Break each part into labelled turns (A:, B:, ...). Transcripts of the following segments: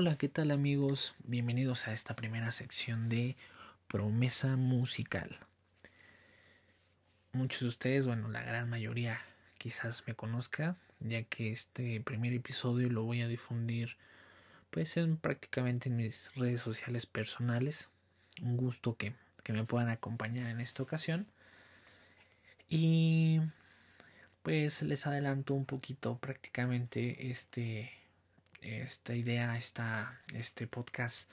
A: Hola, ¿qué tal amigos? Bienvenidos a esta primera sección de promesa musical. Muchos de ustedes, bueno, la gran mayoría quizás me conozca, ya que este primer episodio lo voy a difundir pues en prácticamente en mis redes sociales personales. Un gusto que, que me puedan acompañar en esta ocasión. Y pues les adelanto un poquito prácticamente este esta idea, esta, este podcast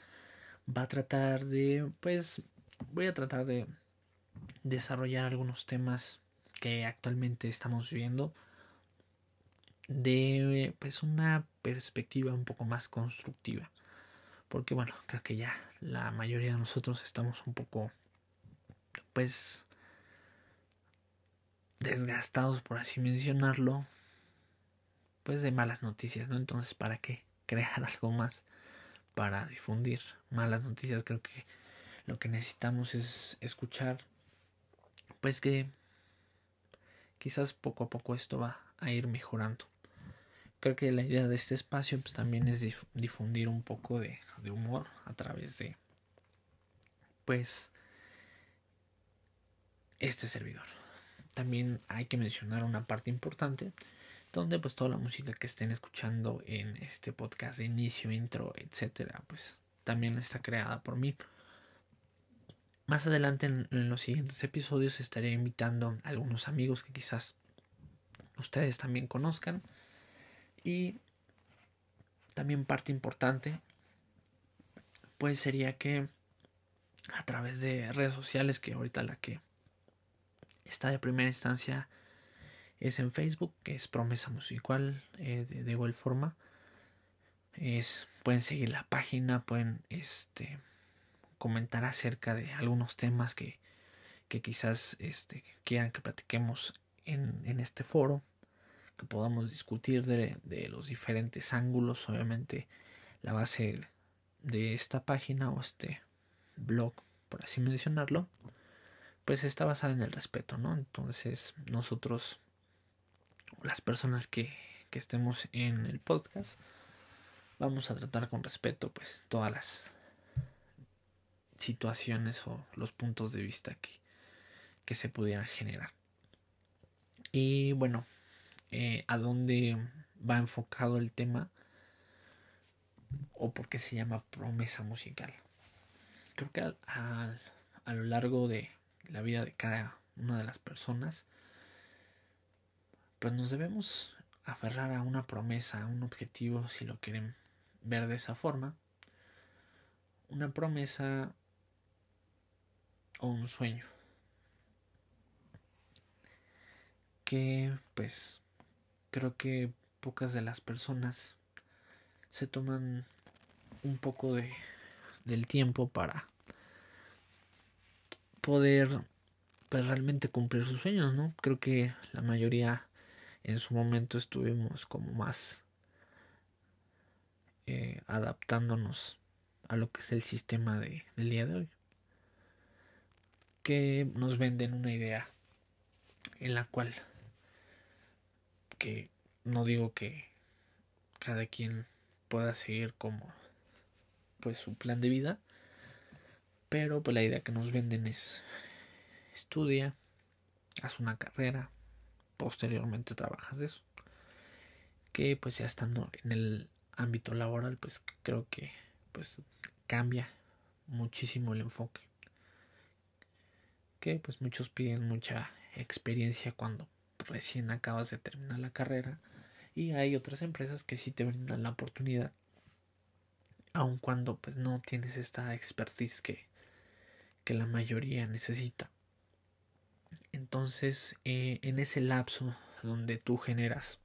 A: va a tratar de, pues, voy a tratar de desarrollar algunos temas que actualmente estamos viviendo de, pues, una perspectiva un poco más constructiva. Porque, bueno, creo que ya la mayoría de nosotros estamos un poco, pues, desgastados, por así mencionarlo, pues de malas noticias, ¿no? Entonces, ¿para qué crear algo más para difundir malas noticias? Creo que lo que necesitamos es escuchar, pues que quizás poco a poco esto va a ir mejorando. Creo que la idea de este espacio pues también es difundir un poco de, de humor a través de pues este servidor. También hay que mencionar una parte importante donde pues toda la música que estén escuchando en este podcast de inicio, intro, etcétera, pues también está creada por mí. Más adelante en, los siguientes episodios estaré invitando a algunos amigos que quizás ustedes también conozcan y también parte importante pues sería que a través de redes sociales que ahorita la que está de primera instancia es en Facebook, que es Promesa Musical eh, de, igual forma. Es, pueden seguir la página, pueden este, comentar acerca de algunos temas que, que quizás este, quieran que platiquemos en, en este foro, que podamos discutir de, de los diferentes ángulos. Obviamente la base de esta página o este blog, por así mencionarlo, pues está basada en el respeto, ¿no? Entonces nosotros las personas que, que estemos en el podcast, vamos a tratar con respeto pues todas las situaciones o los puntos de vista que, que se pudieran generar. Y bueno, eh, ¿a dónde va enfocado el tema? ¿O por qué se llama promesa musical? Creo que a lo largo de la vida de cada una de las personas, pues nos debemos aferrar a una promesa, a un objetivo, si lo quieren ver de esa forma. Una promesa o un sueño. Que pues creo que pocas de las personas se toman un poco de del tiempo para poder pues realmente cumplir sus sueños, ¿no? Creo que la mayoría en su momento estuvimos como más eh, adaptándonos a lo que es el sistema de, del día de hoy. Que nos venden una idea en la cual que no digo que cada quien pueda seguir como pues su plan de vida pero pues la idea que nos venden es estudia haz una carrera posteriormente trabajas eso. Que pues ya estando en el ámbito laboral, pues creo que pues cambia muchísimo el enfoque. Que pues muchos piden mucha experiencia cuando recién acabas de terminar la carrera y hay otras empresas que sí te brindan la oportunidad aun cuando pues no tienes esta expertise que, que la mayoría necesita entonces, eh, en ese lapso donde tú generas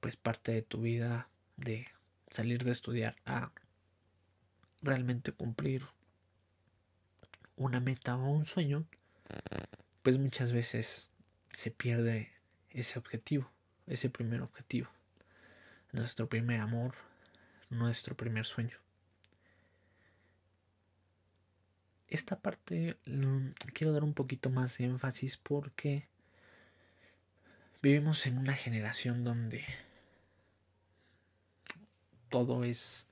A: pues parte de tu vida de salir de estudiar a realmente cumplir una meta o un sueño, pues muchas veces se pierde ese objetivo, ese primer objetivo, nuestro primer amor, nuestro primer sueño. Esta parte quiero dar un poquito más de énfasis porque vivimos en una generación donde todo es...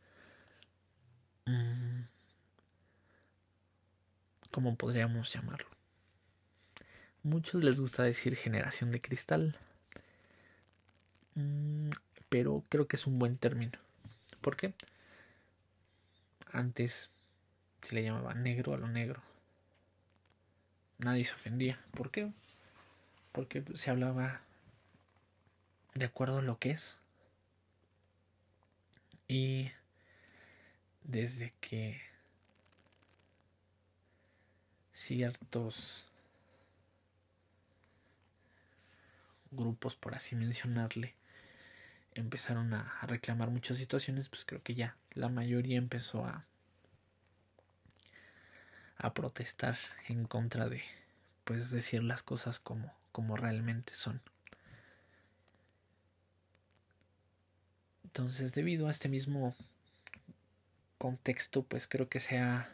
A: Mm, ¿Cómo podríamos llamarlo? Muchos les gusta decir generación de cristal. Mm, pero creo que es un buen término. ¿Por qué? Antes se le llamaba negro a lo negro. Nadie se ofendía. ¿Por qué? Porque se hablaba de acuerdo a lo que es. Y desde que ciertos grupos, por así mencionarle, empezaron a, reclamar muchas situaciones, pues creo que ya la mayoría empezó a a protestar en contra de pues decir las cosas como como realmente son. Entonces, debido a este mismo contexto, pues creo que se ha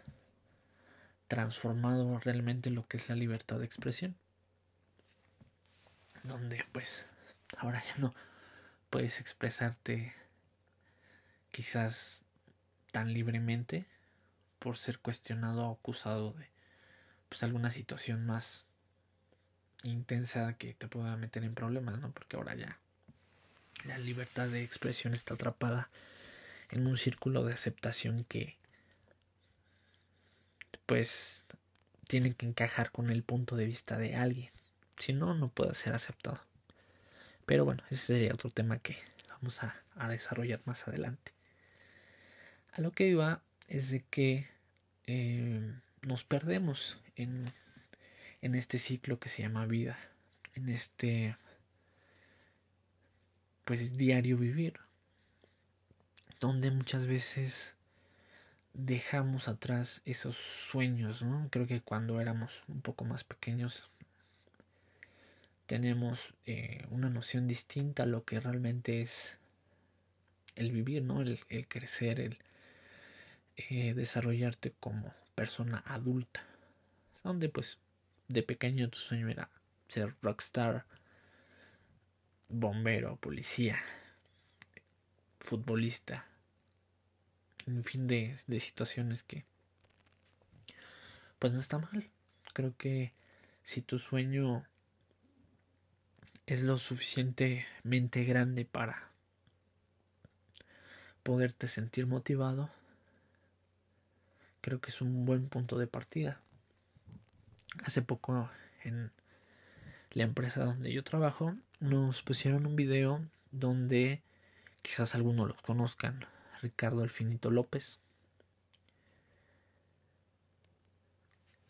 A: transformado realmente lo que es la libertad de expresión. Donde pues ahora ya no puedes expresarte quizás tan libremente por ser cuestionado o acusado de pues alguna situación más intensa que te pueda meter en problemas, ¿no? Porque ahora ya la libertad de expresión está atrapada en un círculo de aceptación que pues tiene que encajar con el punto de vista de alguien. Si no, no puede ser aceptado. Pero bueno, ese sería otro tema que vamos a, desarrollar más adelante. A lo que iba es de que eh, nos perdemos en, en este ciclo que se llama vida, en este pues diario vivir, donde muchas veces dejamos atrás esos sueños, ¿no? Creo que cuando éramos un poco más pequeños tenemos eh, una noción distinta a lo que realmente es el vivir, ¿no? El, crecer, el eh, desarrollarte como persona adulta. Donde pues de pequeño tu sueño era ser rockstar, bombero, policía, futbolista, un fin de, de situaciones que pues no está mal. Creo que si tu sueño es lo suficientemente grande para poderte sentir motivado, creo que es un buen punto de partida. Hace poco en la empresa donde yo trabajo nos pusieron un video donde quizás algunos los conozcan, Ricardo Alfinito López.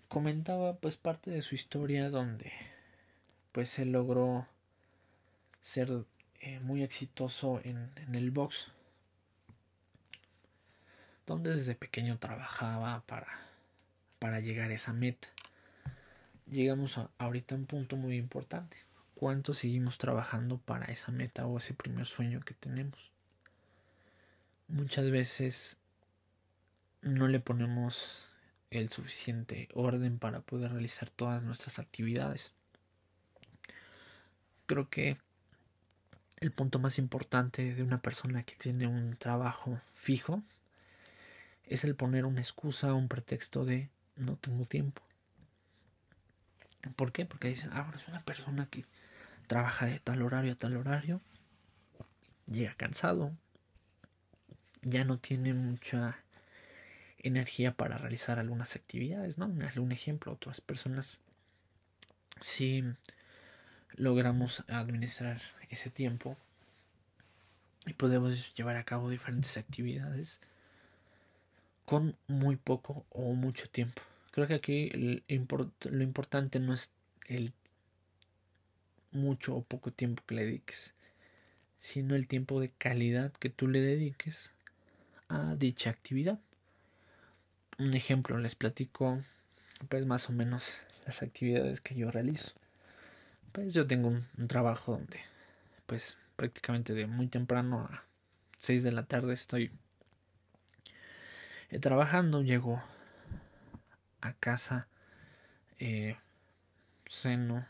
A: Comentaba pues parte de su historia donde pues se logró ser eh, muy exitoso en, el box, donde desde pequeño trabajaba para, para llegar a esa meta. Llegamos a, ahorita a un punto muy importante. ¿Cuánto seguimos trabajando para esa meta o ese primer sueño que tenemos? Muchas veces no le ponemos el suficiente orden para poder realizar todas nuestras actividades. Creo que el punto más importante de una persona que tiene un trabajo fijo es el poner una excusa, un pretexto de no tengo tiempo. ¿Por qué? Porque dicen, ahora es una persona que trabaja de tal horario a tal horario, llega cansado, ya no tiene mucha energía para realizar algunas actividades, ¿no? Un ejemplo, otras personas sí logramos administrar ese tiempo y podemos llevar a cabo diferentes actividades con muy poco o mucho tiempo. Creo que aquí lo importante no es el mucho o poco tiempo que le dediques, sino el tiempo de calidad que tú le dediques a dicha actividad. Un ejemplo, les platico pues más o menos las actividades que yo realizo pues yo tengo un, trabajo donde pues prácticamente de muy temprano a 6 de la tarde estoy eh, trabajando, llego a casa, eh, ceno,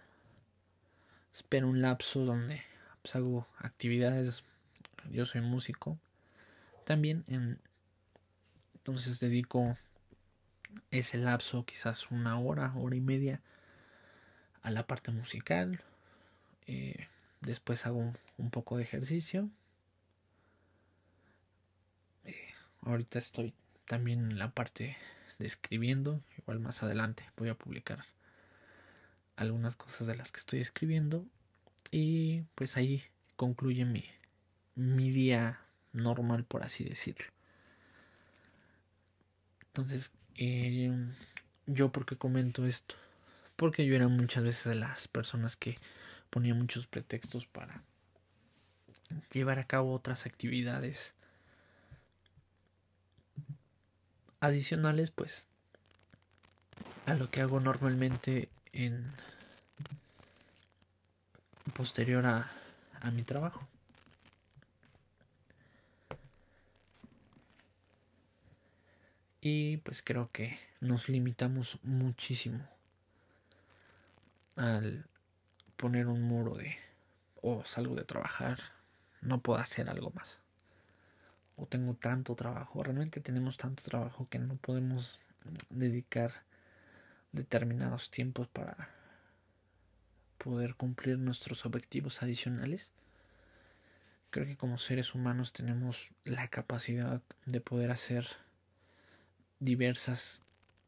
A: espero un lapso donde pues, hago actividades, yo soy músico, también en, entonces dedico ese lapso, quizás una hora, hora y media, a la parte musical. Eh, después hago un, poco de ejercicio. Eh, ahorita estoy también en la parte de escribiendo. Igual más adelante voy a publicar algunas cosas de las que estoy escribiendo. Y pues ahí concluye mi, mi día normal, por así decirlo. Entonces, eh, yo porque comento esto, porque yo era muchas veces de las personas que ponía muchos pretextos para llevar a cabo otras actividades adicionales, pues a lo que hago normalmente en posterior a, a mi trabajo. Y pues creo que nos limitamos muchísimo al poner un muro de o oh, salgo de trabajar, no puedo hacer algo más. O tengo tanto trabajo, realmente tenemos tanto trabajo que no podemos dedicar determinados tiempos para poder cumplir nuestros objetivos adicionales. Creo que como seres humanos tenemos la capacidad de poder hacer diversas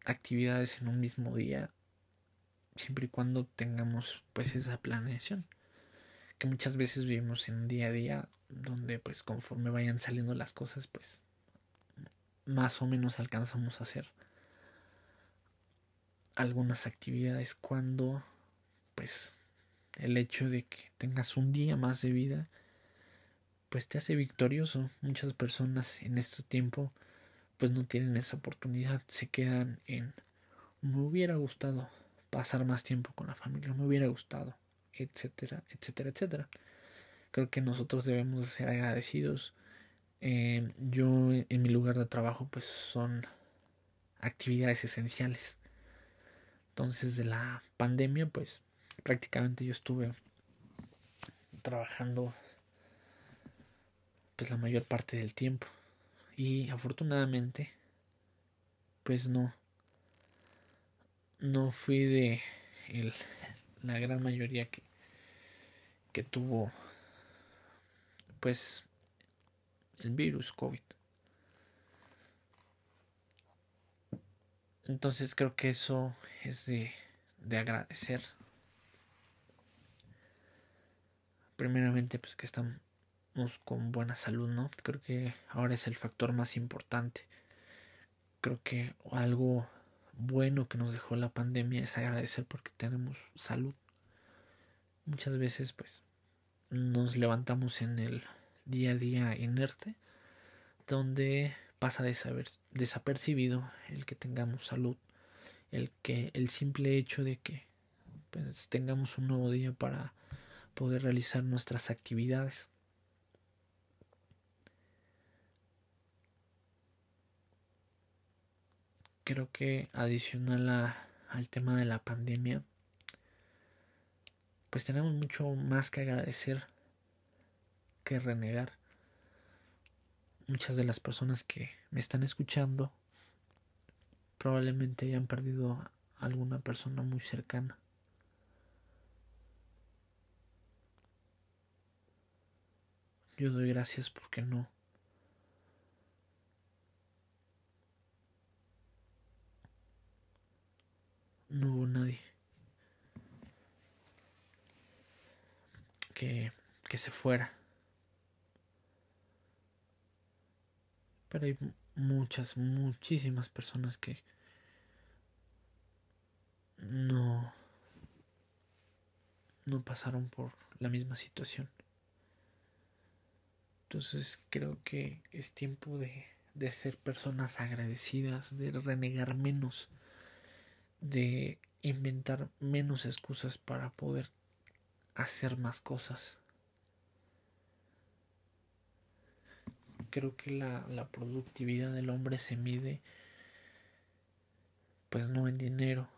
A: actividades en un mismo día siempre y cuando tengamos pues esa planeación que muchas veces vivimos en un día a día donde pues conforme vayan saliendo las cosas pues más o menos alcanzamos a hacer algunas actividades cuando pues el hecho de que tengas un día más de vida pues te hace victorioso. Muchas personas en este tiempo pues no tienen esa oportunidad, se quedan en me hubiera gustado pasar más tiempo con la familia, me hubiera gustado, etcétera, etcétera, etcétera. Creo que nosotros debemos ser agradecidos. Eh, yo en mi lugar de trabajo pues son actividades esenciales. Entonces de la pandemia pues prácticamente yo estuve trabajando pues la mayor parte del tiempo y afortunadamente pues no no fui de el, la gran mayoría que que tuvo pues el virus COVID entonces creo que eso es de, de agradecer primeramente pues que están con buena salud, ¿no? Creo que ahora es el factor más importante. Creo que algo bueno que nos dejó la pandemia es agradecer porque tenemos salud. Muchas veces pues nos levantamos en el día a día inerte donde pasa desapercibido el que tengamos salud, el que el simple hecho de que pues, tengamos un nuevo día para poder realizar nuestras actividades. creo que adicional al tema de la pandemia, pues tenemos mucho más que agradecer que renegar. Muchas de las personas que me están escuchando probablemente hayan perdido a alguna persona muy cercana. Yo doy gracias porque no no hubo nadie que, que se fuera. Pero hay muchas, muchísimas personas que no no pasaron por la misma situación. Entonces creo que es tiempo de, de ser personas agradecidas, de renegar menos de inventar menos excusas para poder hacer más cosas. Creo que la, la productividad del hombre se mide pues no en dinero,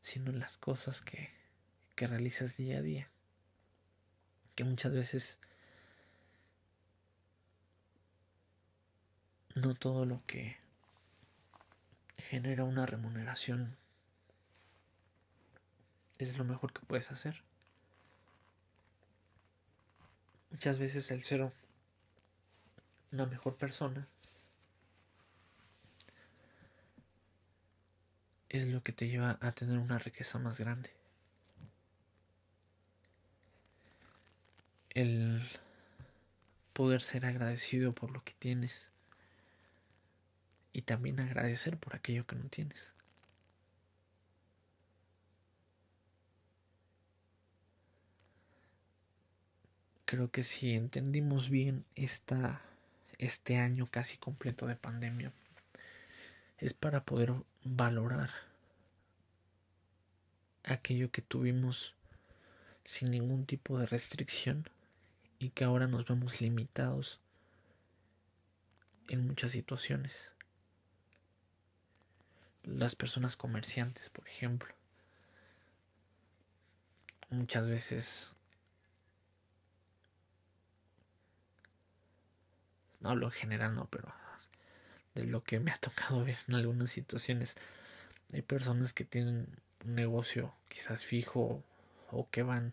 A: sino en las cosas que, que realizas día a día. Que muchas veces no todo lo que genera una remuneración es lo mejor que puedes hacer. Muchas veces el ser una mejor persona es lo que te lleva a tener una riqueza más grande. El poder ser agradecido por lo que tienes y también agradecer por aquello que no tienes. Creo que si entendimos bien esta, este año casi completo de pandemia, es para poder valorar aquello que tuvimos sin ningún tipo de restricción y que ahora nos vemos limitados en muchas situaciones. Las personas comerciantes, por ejemplo, muchas veces no hablo en general, no, pero de lo que me ha tocado ver en algunas situaciones. Hay personas que tienen un negocio quizás fijo o que van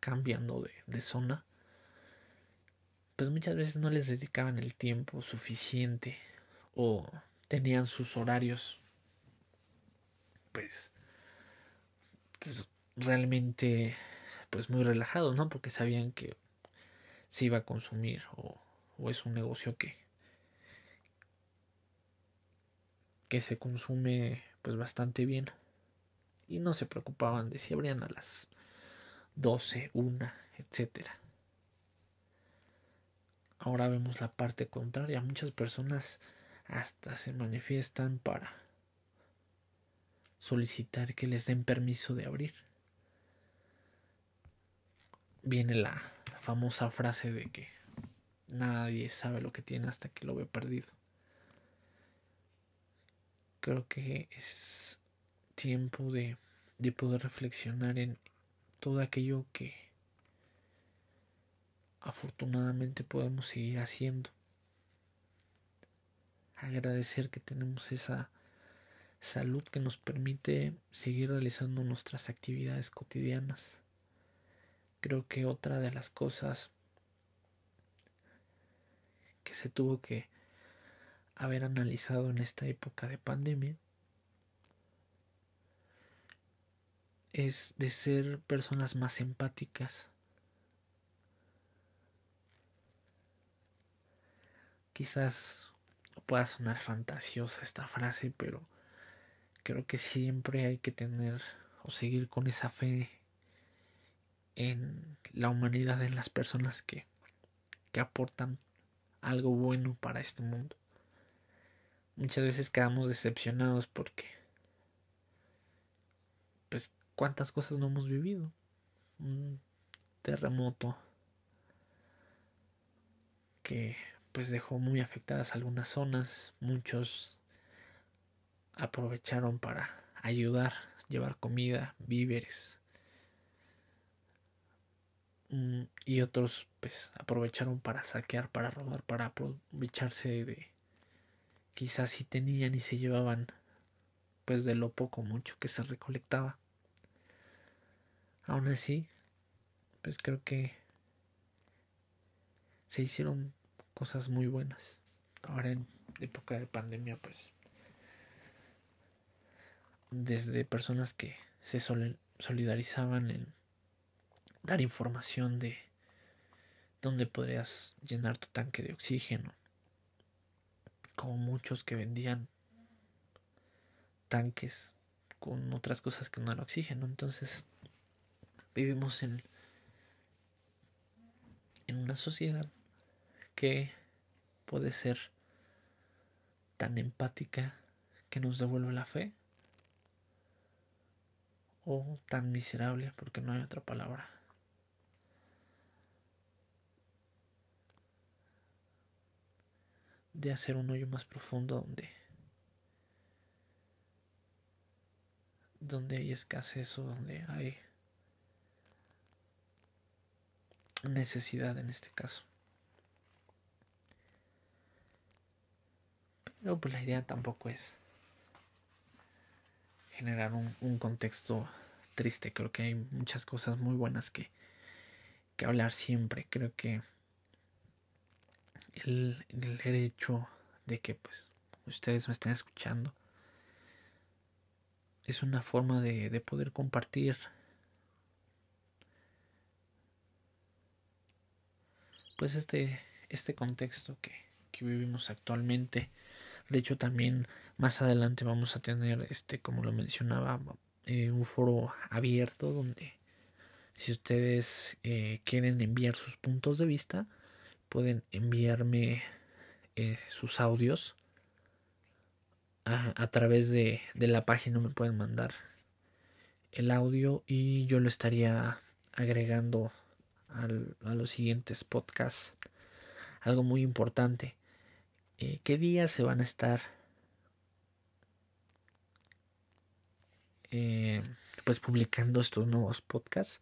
A: cambiando de, de zona. Pues muchas veces no les dedicaban el tiempo suficiente o tenían sus horarios pues, pues realmente pues muy relajados, ¿no? Porque sabían que se iba a consumir o, o es un negocio que que se consume pues bastante bien y no se preocupaban de si abrían a las 12, 1, etcétera. Ahora vemos la parte contraria, muchas personas hasta se manifiestan para solicitar que les den permiso de abrir. Viene la famosa frase de que nadie sabe lo que tiene hasta que lo ve perdido creo que es tiempo de, de poder reflexionar en todo aquello que afortunadamente podemos seguir haciendo. Agradecer que tenemos esa salud que nos permite seguir realizando nuestras actividades cotidianas. Creo que otra de las cosas que se tuvo que haber analizado en esta época de pandemia es de ser personas más empáticas. Quizás pueda sonar fantasiosa esta frase, pero creo que siempre hay que tener o seguir con esa fe en la humanidad, en las personas que, que aportan algo bueno para este mundo. Muchas veces quedamos decepcionados porque pues cuántas cosas no hemos vivido. Un terremoto que pues dejó muy afectadas algunas zonas. Muchos aprovecharon para ayudar llevar comida víveres y otros pues aprovecharon para saquear para robar para aprovecharse de quizás si tenían y se llevaban pues de lo poco mucho que se recolectaba. Aún así, pues creo que se hicieron cosas muy buenas. Ahora en época de pandemia, pues desde personas que se solidarizaban en dar información de dónde podrías llenar tu tanque de oxígeno, como muchos que vendían tanques con otras cosas que no era oxígeno. Entonces vivimos en, en una sociedad que puede ser tan empática que nos devuelve la fe o tan miserable porque no hay otra palabra de hacer un hoyo más profundo donde donde hay escasez o donde hay necesidad en este caso. Pero pues la idea tampoco es generar un, contexto triste. Creo que hay muchas cosas muy buenas que, que hablar siempre. Creo que el, el hecho de que pues ustedes me estén escuchando. Es una forma de, de poder compartir. Pues este este contexto que, que vivimos actualmente. De hecho también más adelante vamos a tener este como lo mencionaba eh, un foro abierto donde si ustedes eh, quieren enviar sus puntos de vista pueden enviarme eh, sus audios. A, través de, la página me pueden mandar el audio y yo lo estaría agregando al, a los siguientes podcasts. Algo muy importante eh, qué días se van a estar eh, pues publicando estos nuevos podcasts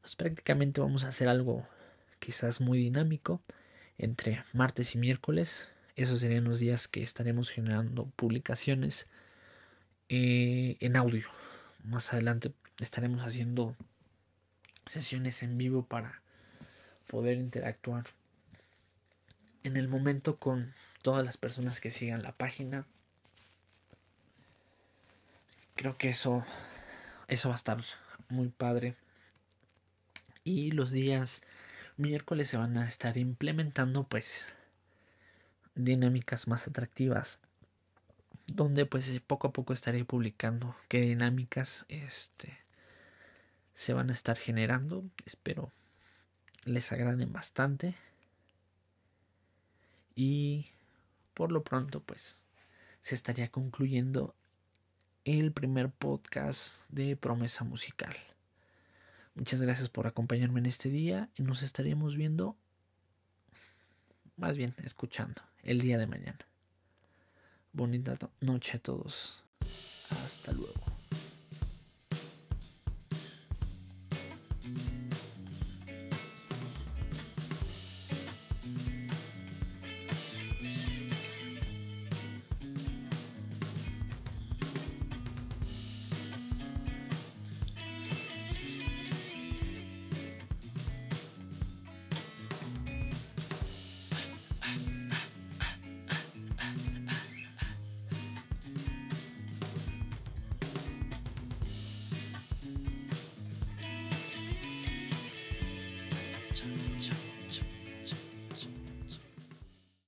A: pues prácticamente vamos a hacer algo quizás muy dinámico entre martes y miércoles esos serían los días que estaremos generando publicaciones eh, en audio. Más adelante estaremos haciendo sesiones en vivo para poder interactuar en el momento con todas las personas que sigan la página. Creo que eso eso va a estar muy padre. Y los días miércoles se van a estar implementando pues dinámicas más atractivas donde pues poco a poco estaré publicando qué dinámicas este se van a estar generando. Espero les agraden bastante. Y por lo pronto pues se estaría concluyendo el primer podcast de promesa musical muchas gracias por acompañarme en este día y nos estaríamos viendo más bien escuchando el día de mañana. Bonita noche a todos. Hasta luego.